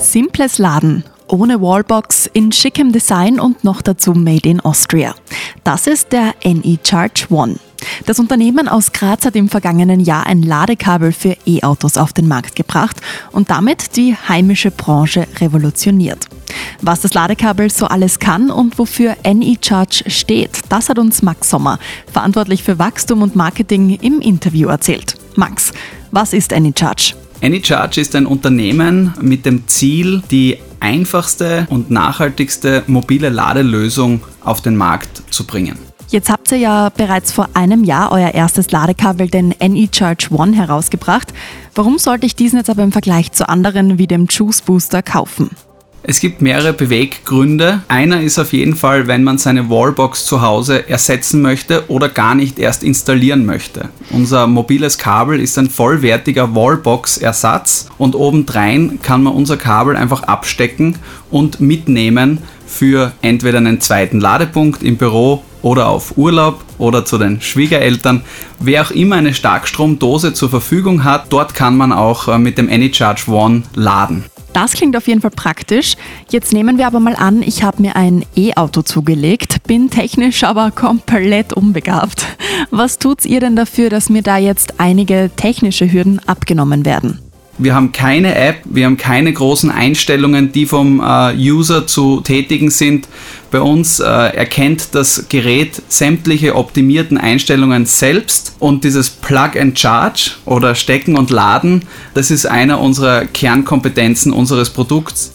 Simples Laden. Ohne Wallbox, in schickem Design und noch dazu Made in Austria. Das ist der NE Charge One. Das Unternehmen aus Graz hat im vergangenen Jahr ein Ladekabel für E-Autos auf den Markt gebracht und damit die heimische Branche revolutioniert. Was das Ladekabel so alles kann und wofür NE Charge steht, das hat uns Max Sommer, verantwortlich für Wachstum und Marketing, im Interview erzählt. Max, was ist NE Charge? AnyCharge ist ein Unternehmen mit dem Ziel, die einfachste und nachhaltigste mobile Ladelösung auf den Markt zu bringen. Jetzt habt ihr ja bereits vor einem Jahr euer erstes Ladekabel, den NE Charge One, herausgebracht. Warum sollte ich diesen jetzt aber im Vergleich zu anderen wie dem Juice Booster kaufen? Es gibt mehrere Beweggründe. Einer ist auf jeden Fall, wenn man seine Wallbox zu Hause ersetzen möchte oder gar nicht erst installieren möchte. Unser mobiles Kabel ist ein vollwertiger Wallbox-Ersatz und obendrein kann man unser Kabel einfach abstecken und mitnehmen für entweder einen zweiten Ladepunkt im Büro oder auf Urlaub oder zu den Schwiegereltern. Wer auch immer eine Starkstromdose zur Verfügung hat, dort kann man auch äh, mit dem AnyCharge One laden. Das klingt auf jeden Fall praktisch. Jetzt nehmen wir aber mal an, ich habe mir ein E-Auto zugelegt, bin technisch aber komplett unbegabt. Was tut ihr denn dafür, dass mir da jetzt einige technische Hürden abgenommen werden? Wir haben keine App, wir haben keine großen Einstellungen, die vom äh, User zu tätigen sind. Bei uns äh, erkennt das Gerät sämtliche optimierten Einstellungen selbst und dieses Plug and Charge oder Stecken und Laden, das ist einer unserer Kernkompetenzen unseres Produkts.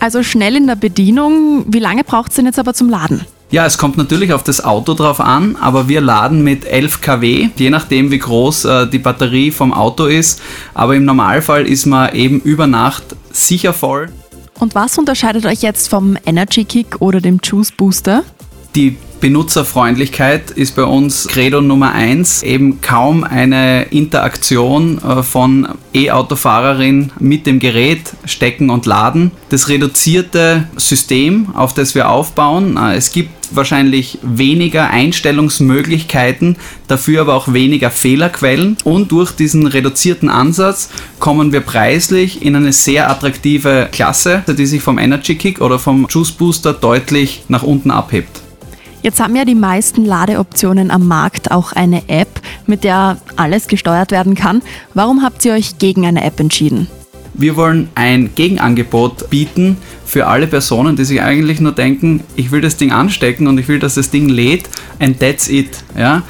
Also schnell in der Bedienung. Wie lange braucht es denn jetzt aber zum Laden? Ja, es kommt natürlich auf das Auto drauf an, aber wir laden mit 11 kW, je nachdem wie groß äh, die Batterie vom Auto ist. Aber im Normalfall ist man eben über Nacht sicher voll. Und was unterscheidet euch jetzt vom Energy Kick oder dem Juice Booster? Die Benutzerfreundlichkeit ist bei uns Credo Nummer eins. Eben kaum eine Interaktion äh, von E-Autofahrerin mit dem Gerät stecken und laden. Das reduzierte System, auf das wir aufbauen, äh, es gibt wahrscheinlich weniger Einstellungsmöglichkeiten, dafür aber auch weniger Fehlerquellen. Und durch diesen reduzierten Ansatz kommen wir preislich in eine sehr attraktive Klasse, die sich vom Energy Kick oder vom Juice Booster deutlich nach unten abhebt. Jetzt haben ja die meisten Ladeoptionen am Markt auch eine App, mit der alles gesteuert werden kann. Warum habt ihr euch gegen eine App entschieden? Wir wollen ein Gegenangebot bieten für alle Personen, die sich eigentlich nur denken, ich will das Ding anstecken und ich will, dass das Ding lädt and that's it. Ja?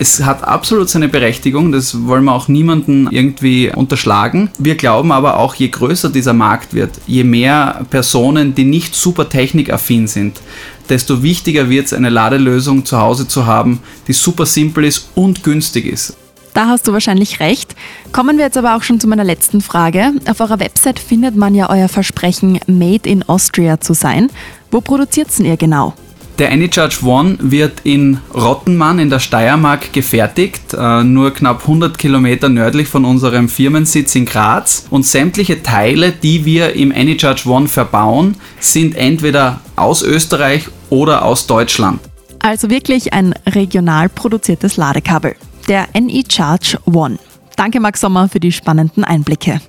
Es hat absolut seine Berechtigung, das wollen wir auch niemanden irgendwie unterschlagen. Wir glauben aber auch, je größer dieser Markt wird, je mehr Personen, die nicht super technikaffin sind, desto wichtiger wird es, eine Ladelösung zu Hause zu haben, die super simpel ist und günstig ist. Da hast du wahrscheinlich recht. Kommen wir jetzt aber auch schon zu meiner letzten Frage. Auf eurer Website findet man ja euer Versprechen, Made in Austria zu sein. Wo produziert es ihr genau? Der AnyCharge One wird in Rottenmann in der Steiermark gefertigt, äh, nur knapp 100 Kilometer nördlich von unserem Firmensitz in Graz. Und sämtliche Teile, die wir im AnyCharge One verbauen, sind entweder aus Österreich oder aus Deutschland. Also wirklich ein regional produziertes Ladekabel. Der NE Charge One. Danke Max Sommer für die spannenden Einblicke.